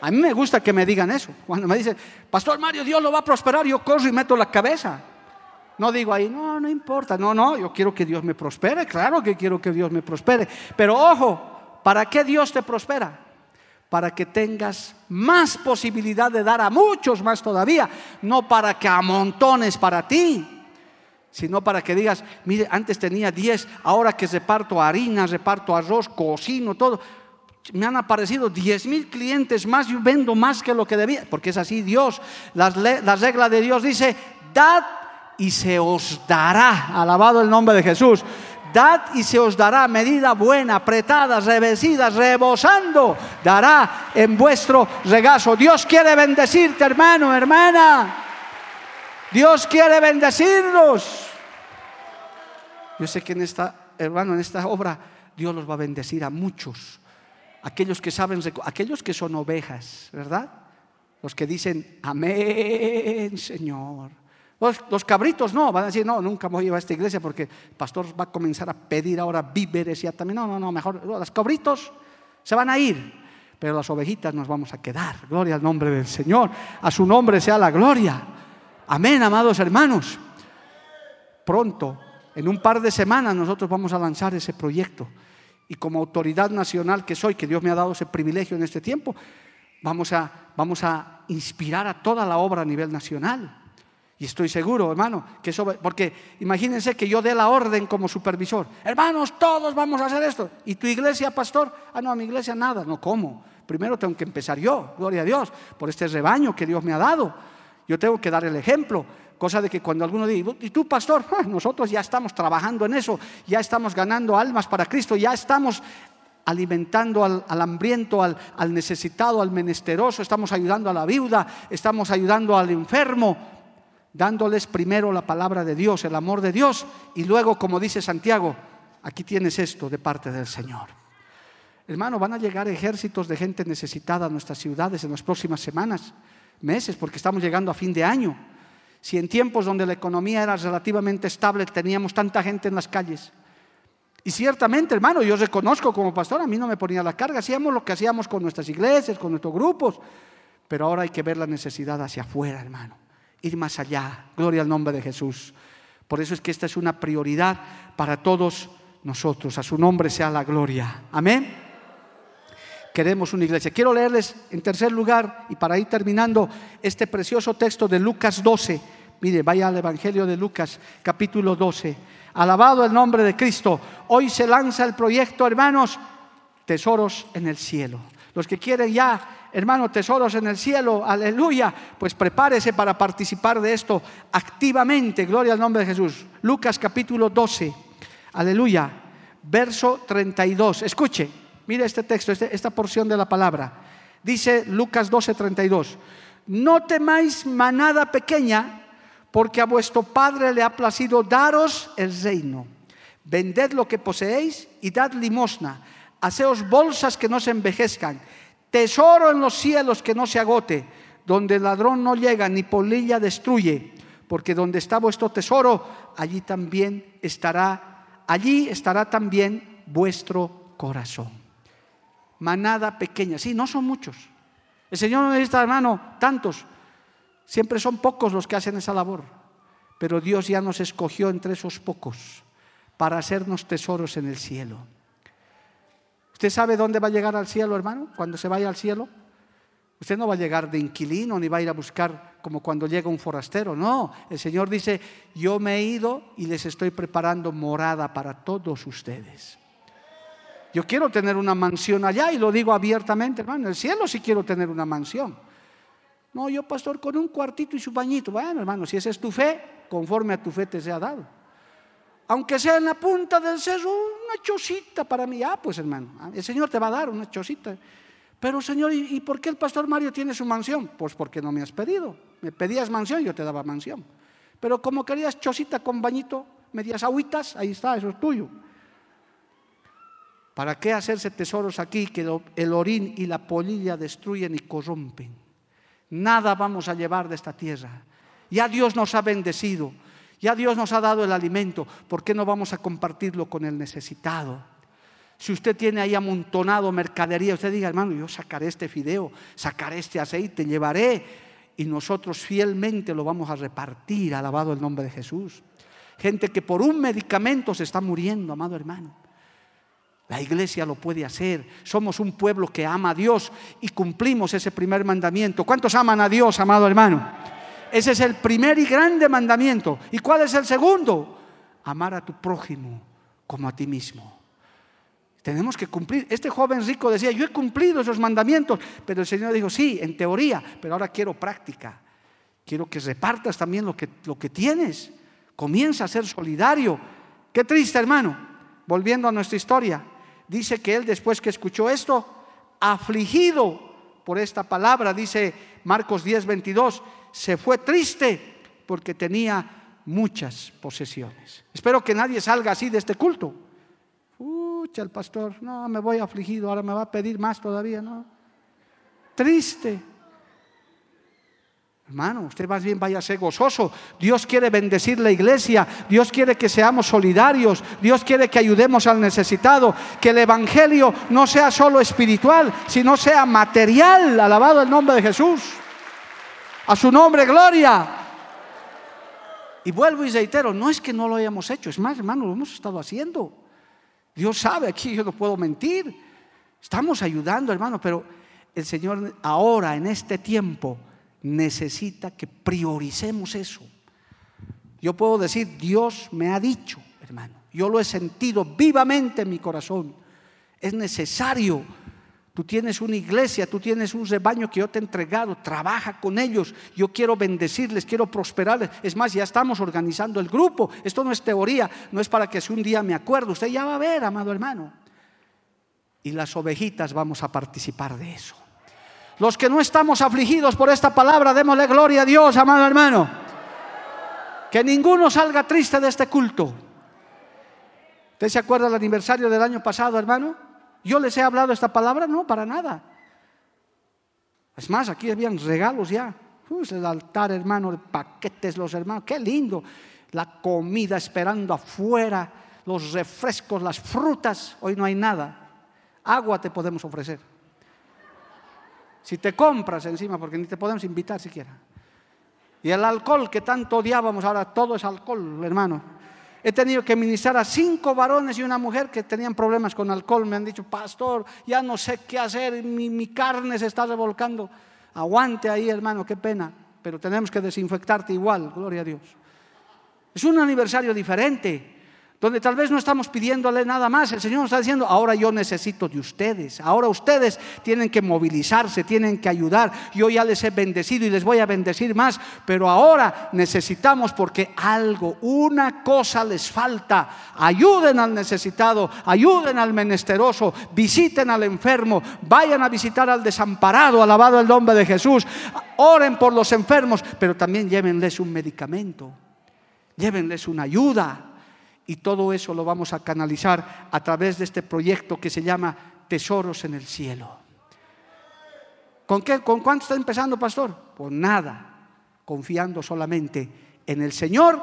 A mí me gusta que me digan eso. Cuando me dicen, Pastor Mario, Dios lo va a prosperar, yo corro y meto la cabeza. No digo ahí, no, no importa, no, no, yo quiero que Dios me prospere, claro que quiero que Dios me prospere, pero ojo, ¿para qué Dios te prospera? Para que tengas más posibilidad de dar a muchos más todavía, no para que amontones para ti, sino para que digas, mire, antes tenía 10, ahora que reparto harina, reparto arroz, cocino, todo, me han aparecido 10 mil clientes más, yo vendo más que lo que debía, porque es así Dios. La, la regla de Dios dice, dad y se os dará. Alabado el nombre de Jesús. Dad y se os dará medida buena, apretada, revestida, rebosando. Dará en vuestro regazo. Dios quiere bendecirte, hermano, hermana. Dios quiere bendecirnos. Yo sé que en esta, hermano, en esta obra, Dios los va a bendecir a muchos. Aquellos que saben, aquellos que son ovejas, ¿verdad? Los que dicen, amén, Señor. Los, cabritos no, van a decir, no, nunca voy a a esta iglesia porque el pastor va a comenzar a pedir ahora víveres y también. No, no, no, mejor, los cabritos se van a ir, pero las ovejitas nos vamos a quedar. Gloria al nombre del Señor, a su nombre sea la gloria. Amén, amados hermanos. Pronto, en un par de semanas, nosotros vamos a lanzar ese proyecto. Y como autoridad nacional que soy, que Dios me ha dado ese privilegio en este tiempo, vamos a, vamos a inspirar a toda la obra a nivel nacional. Y estoy seguro, hermano, que eso, porque imagínense que yo dé la orden como supervisor. Hermanos, todos vamos a hacer esto. ¿Y tu iglesia, pastor? Ah, no, a mi iglesia nada. No, ¿cómo? Primero tengo que empezar yo, gloria a Dios, por este rebaño que Dios me ha dado. Yo tengo que dar el ejemplo. Cosa de que cuando alguno dice, ¿y tú, pastor? Ah, nosotros ya estamos trabajando en eso, ya estamos ganando almas para Cristo, ya estamos alimentando al, hambriento, al, al necesitado, al menesteroso, estamos ayudando a la viuda, estamos ayudando al enfermo dándoles primero la palabra de Dios, el amor de Dios, y luego, como dice Santiago, aquí tienes esto de parte del Señor. Hermano, van a llegar ejércitos de gente necesitada a nuestras ciudades en las próximas semanas, meses, porque estamos llegando a fin de año. Si en tiempos donde la economía era relativamente estable teníamos tanta gente en las calles. Y ciertamente, hermano, yo reconozco como pastor, a mí no me ponía la carga, hacíamos lo que hacíamos con nuestras iglesias, con nuestros grupos, pero ahora hay que ver la necesidad hacia afuera, hermano ir más allá. Gloria al nombre de Jesús. Por eso es que esta es una prioridad para todos nosotros. A su nombre sea la gloria. Amén. Queremos una iglesia. Quiero leerles en tercer lugar y para ir terminando este precioso texto de Lucas 12. Mire, vaya al Evangelio de Lucas, capítulo 12. Alabado el nombre de Cristo. Hoy se lanza el proyecto, hermanos, tesoros en el cielo. Los que quieren ya, hermanos, tesoros en el cielo, aleluya, pues prepárese para participar de esto activamente. Gloria al nombre de Jesús. Lucas capítulo 12, aleluya, verso 32. Escuche, mire este texto, este, esta porción de la palabra. Dice Lucas 12, 32. No temáis manada pequeña, porque a vuestro Padre le ha placido daros el reino. Vended lo que poseéis y dad limosna Haceos bolsas que no se envejezcan, tesoro en los cielos que no se agote, donde el ladrón no llega ni polilla destruye, porque donde está vuestro tesoro, allí también estará, allí estará también vuestro corazón. Manada pequeña, sí, no son muchos. El Señor no necesita, hermano, tantos. Siempre son pocos los que hacen esa labor. Pero Dios ya nos escogió entre esos pocos para hacernos tesoros en el cielo. ¿Usted sabe dónde va a llegar al cielo, hermano? Cuando se vaya al cielo. Usted no va a llegar de inquilino ni va a ir a buscar como cuando llega un forastero. No, el Señor dice, yo me he ido y les estoy preparando morada para todos ustedes. Yo quiero tener una mansión allá y lo digo abiertamente, hermano. En el cielo sí quiero tener una mansión. No, yo pastor con un cuartito y su bañito. Bueno, hermano, si esa es tu fe, conforme a tu fe te sea dado aunque sea en la punta del cerro, una chocita para mí. Ah, pues hermano, ah, el Señor te va a dar una chocita. Pero Señor, ¿y por qué el pastor Mario tiene su mansión? Pues porque no me has pedido. Me pedías mansión, yo te daba mansión. Pero como querías chocita con bañito, medias agüitas, ahí está, eso es tuyo. ¿Para qué hacerse tesoros aquí que el orín y la polilla destruyen y corrompen? Nada vamos a llevar de esta tierra. Ya Dios nos ha bendecido. Ya Dios nos ha dado el alimento, ¿por qué no vamos a compartirlo con el necesitado? Si usted tiene ahí amontonado mercadería, usted diga, hermano, yo sacaré este fideo, sacaré este aceite, llevaré y nosotros fielmente lo vamos a repartir, alabado el nombre de Jesús. Gente que por un medicamento se está muriendo, amado hermano. La iglesia lo puede hacer. Somos un pueblo que ama a Dios y cumplimos ese primer mandamiento. ¿Cuántos aman a Dios, amado hermano? Ese es el primer y grande mandamiento. ¿Y cuál es el segundo? Amar a tu prójimo como a ti mismo. Tenemos que cumplir. Este joven rico decía, yo he cumplido esos mandamientos, pero el Señor dijo, sí, en teoría, pero ahora quiero práctica. Quiero que repartas también lo que, lo que tienes. Comienza a ser solidario. Qué triste, hermano. Volviendo a nuestra historia. Dice que él después que escuchó esto, afligido por esta palabra, dice Marcos 10, 22, se fue triste porque tenía muchas posesiones. Espero que nadie salga así de este culto. Pucha, el pastor, no, me voy afligido, ahora me va a pedir más todavía, ¿no? Triste. Hermano, usted más bien vaya a ser gozoso. Dios quiere bendecir la iglesia. Dios quiere que seamos solidarios. Dios quiere que ayudemos al necesitado. Que el Evangelio no sea solo espiritual, sino sea material. Alabado el nombre de Jesús. A su nombre, gloria. Y vuelvo y reitero, no es que no lo hayamos hecho, es más, hermano, lo hemos estado haciendo. Dios sabe, aquí yo no puedo mentir. Estamos ayudando, hermano, pero el Señor ahora, en este tiempo, necesita que prioricemos eso. Yo puedo decir, Dios me ha dicho, hermano, yo lo he sentido vivamente en mi corazón. Es necesario Tú tienes una iglesia, tú tienes un rebaño que yo te he entregado, trabaja con ellos. Yo quiero bendecirles, quiero prosperarles. Es más, ya estamos organizando el grupo. Esto no es teoría, no es para que si un día me acuerdo. Usted ya va a ver, amado hermano. Y las ovejitas vamos a participar de eso. Los que no estamos afligidos por esta palabra, démosle gloria a Dios, amado hermano. Que ninguno salga triste de este culto. ¿Usted se acuerda del aniversario del año pasado, hermano? ¿Yo les he hablado esta palabra? No, para nada. Es más, aquí habían regalos ya. el altar, hermano, paquetes, los hermanos, qué lindo. La comida esperando afuera, los refrescos, las frutas. Hoy no hay nada. Agua te podemos ofrecer. Si te compras encima, porque ni te podemos invitar siquiera. Y el alcohol que tanto odiábamos, ahora todo es alcohol, hermano. He tenido que ministrar a cinco varones y una mujer que tenían problemas con alcohol. Me han dicho, pastor, ya no sé qué hacer, mi, carne se está revolcando. Aguante ahí, hermano, qué pena. Pero tenemos que desinfectarte igual, gloria a Dios. Es un aniversario diferente. Donde tal vez no estamos pidiéndole nada más. El Señor nos está diciendo, ahora yo necesito de ustedes, ahora ustedes tienen que movilizarse, tienen que ayudar. Yo ya les he bendecido y les voy a bendecir más, pero ahora necesitamos porque algo, una cosa les falta. Ayuden al necesitado, ayuden al menesteroso, visiten al enfermo, vayan a visitar al desamparado, alabado el nombre de Jesús, oren por los enfermos, pero también llévenles un medicamento, llévenles una ayuda y todo eso lo vamos a canalizar a través de este proyecto que se llama Tesoros en el Cielo. ¿Con, qué, ¿Con cuánto está empezando, pastor? Con nada, confiando solamente en el Señor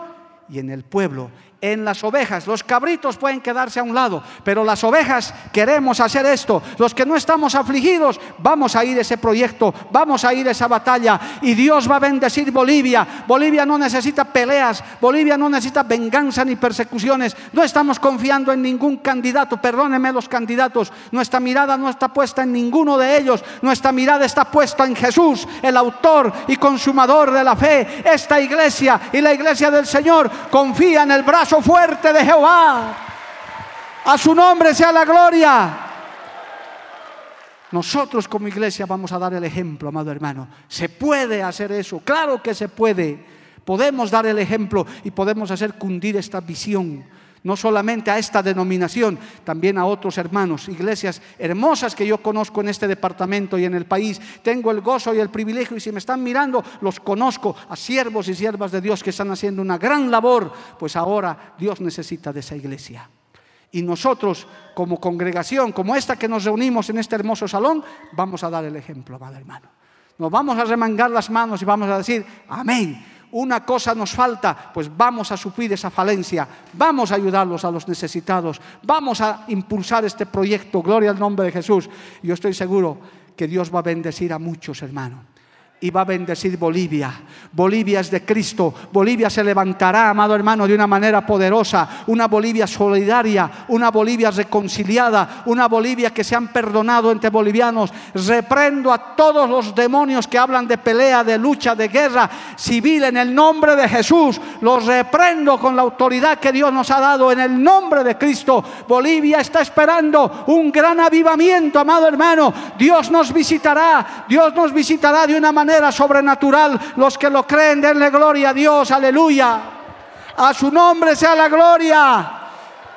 y en el pueblo en las ovejas. Los cabritos pueden quedarse a un lado, pero las ovejas queremos hacer esto. Los que no estamos afligidos, vamos a ir a ese proyecto, vamos a ir a esa batalla y Dios va a bendecir Bolivia. Bolivia no necesita peleas, Bolivia no necesita venganza ni persecuciones. No estamos confiando en ningún candidato, perdónenme los candidatos. Nuestra mirada no está puesta en ninguno de ellos, nuestra mirada está puesta en Jesús, el autor y consumador de la fe. Esta iglesia y la iglesia del Señor confía en el brazo fuerte de Jehová. A su nombre sea la gloria. Nosotros como iglesia vamos a dar el ejemplo, amado hermano. Se puede hacer eso, claro que se puede. Podemos dar el ejemplo y podemos hacer cundir esta visión no solamente a esta denominación, también a otros hermanos, iglesias hermosas que yo conozco en este departamento y en el país. Tengo el gozo y el privilegio y si me están mirando, los conozco a siervos y siervas de Dios que están haciendo una gran labor, pues ahora Dios necesita de esa iglesia. Y nosotros como congregación, como esta que nos reunimos en este hermoso salón, vamos a dar el ejemplo, amado hermano. Nos vamos a remangar las manos y vamos a decir, amén una cosa nos falta, pues vamos a suplir esa falencia, vamos a ayudarlos a los necesitados, vamos a impulsar este proyecto, gloria al nombre de Jesús. Yo estoy seguro que Dios va a bendecir a muchos hermanos y va a bendecir Bolivia. Bolivia es de Cristo. Bolivia se levantará, amado hermano, de una manera poderosa. Una Bolivia solidaria, una Bolivia reconciliada, una Bolivia que se han perdonado entre bolivianos. Reprendo a todos los demonios que hablan de pelea, de lucha, de guerra civil en el nombre de Jesús. Los reprendo con la autoridad que Dios nos ha dado en el nombre de Cristo. Bolivia está esperando un gran avivamiento, amado hermano. Dios nos visitará. Dios nos visitará de una manera sobrenatural. Los que lo creen, denle gloria a Dios, aleluya. A su nombre sea la gloria.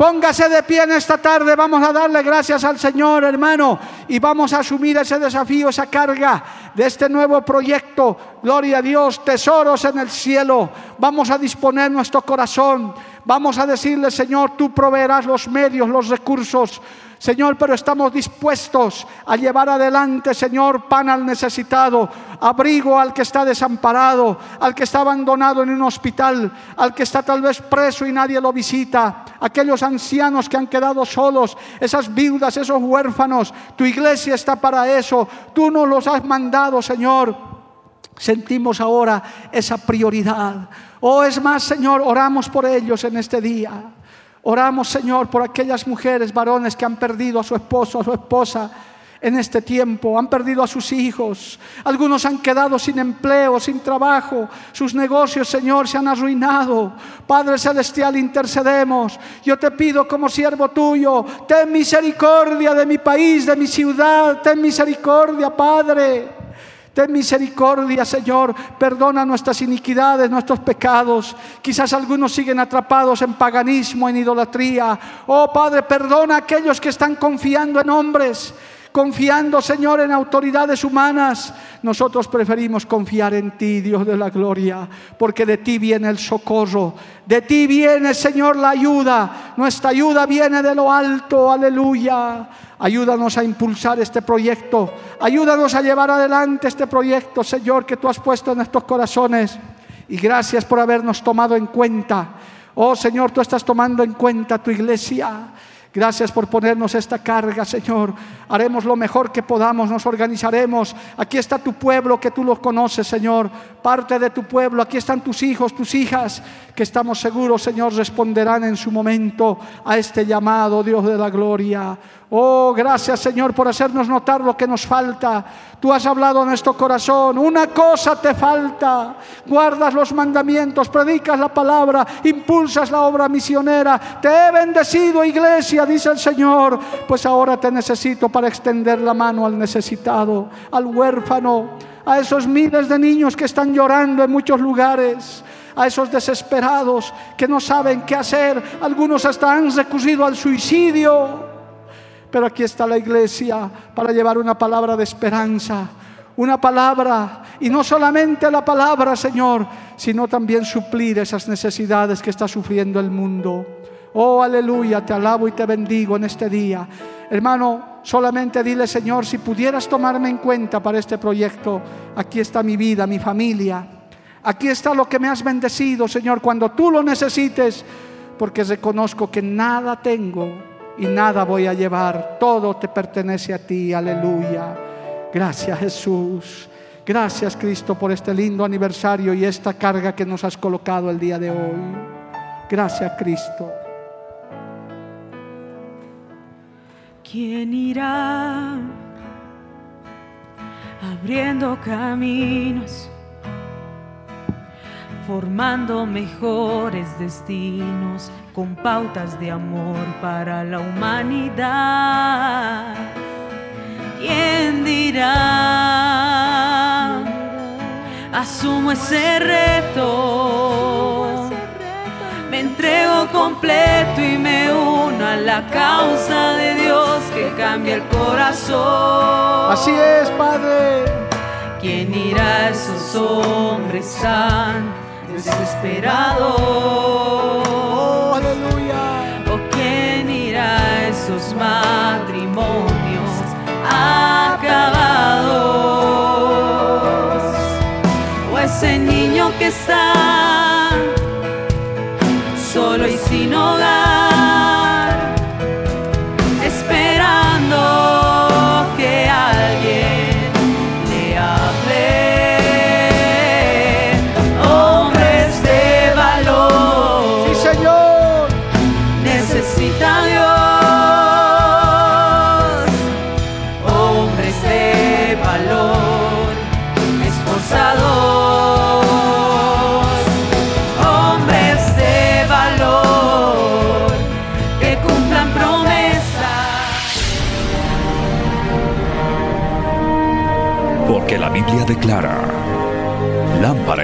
Póngase de pie en esta tarde, vamos a darle gracias al Señor, hermano, y vamos a asumir ese desafío, esa carga de este nuevo proyecto. Gloria a Dios, tesoros en el cielo. Vamos a disponer nuestro corazón. Vamos a decirle, Señor, tú proveerás los medios, los recursos Señor, pero estamos dispuestos a llevar adelante, Señor, pan al necesitado, abrigo al que está desamparado, al que está abandonado en un hospital, al que está tal vez preso y nadie lo visita, aquellos ancianos que han quedado solos, esas viudas, esos huérfanos. Tu iglesia está para eso. Tú nos los has mandado, Señor. Sentimos ahora esa prioridad. Oh, es más, Señor, oramos por ellos en este día. Oramos, Señor, por aquellas mujeres, varones que han perdido a su esposo, a su esposa en este tiempo, han perdido a sus hijos, algunos han quedado sin empleo, sin trabajo, sus negocios, Señor, se han arruinado. Padre Celestial, intercedemos. Yo te pido como siervo tuyo, ten misericordia de mi país, de mi ciudad, ten misericordia, Padre. Ten misericordia, Señor. Perdona nuestras iniquidades, nuestros pecados. Quizás algunos siguen atrapados en paganismo, en idolatría. Oh Padre, perdona a aquellos que están confiando en hombres confiando, Señor, en autoridades humanas. Nosotros preferimos confiar en ti, Dios de la gloria, porque de ti viene el socorro, de ti viene, Señor, la ayuda. Nuestra ayuda viene de lo alto, aleluya. Ayúdanos a impulsar este proyecto, ayúdanos a llevar adelante este proyecto, Señor, que tú has puesto en nuestros corazones. Y gracias por habernos tomado en cuenta. Oh Señor, tú estás tomando en cuenta tu iglesia. Gracias por ponernos esta carga, Señor. Haremos lo mejor que podamos, nos organizaremos. Aquí está tu pueblo que tú lo conoces, Señor. Parte de tu pueblo, aquí están tus hijos, tus hijas que estamos seguros, Señor, responderán en su momento a este llamado, Dios de la gloria. Oh, gracias Señor por hacernos notar lo que nos falta. Tú has hablado en nuestro corazón. Una cosa te falta. Guardas los mandamientos, predicas la palabra, impulsas la obra misionera. Te he bendecido, iglesia, dice el Señor. Pues ahora te necesito para extender la mano al necesitado, al huérfano, a esos miles de niños que están llorando en muchos lugares a esos desesperados que no saben qué hacer. Algunos hasta han recurrido al suicidio. Pero aquí está la iglesia para llevar una palabra de esperanza, una palabra, y no solamente la palabra, Señor, sino también suplir esas necesidades que está sufriendo el mundo. Oh, aleluya, te alabo y te bendigo en este día. Hermano, solamente dile, Señor, si pudieras tomarme en cuenta para este proyecto, aquí está mi vida, mi familia. Aquí está lo que me has bendecido, Señor, cuando tú lo necesites, porque reconozco que nada tengo y nada voy a llevar. Todo te pertenece a ti. Aleluya. Gracias Jesús. Gracias Cristo por este lindo aniversario y esta carga que nos has colocado el día de hoy. Gracias Cristo. ¿Quién irá abriendo caminos? Formando mejores destinos con pautas de amor para la humanidad. ¿Quién dirá? Asumo ese reto. Me entrego completo y me uno a la causa de Dios que cambia el corazón. Así es, Padre. ¿Quién irá a esos hombres santos? Desesperado.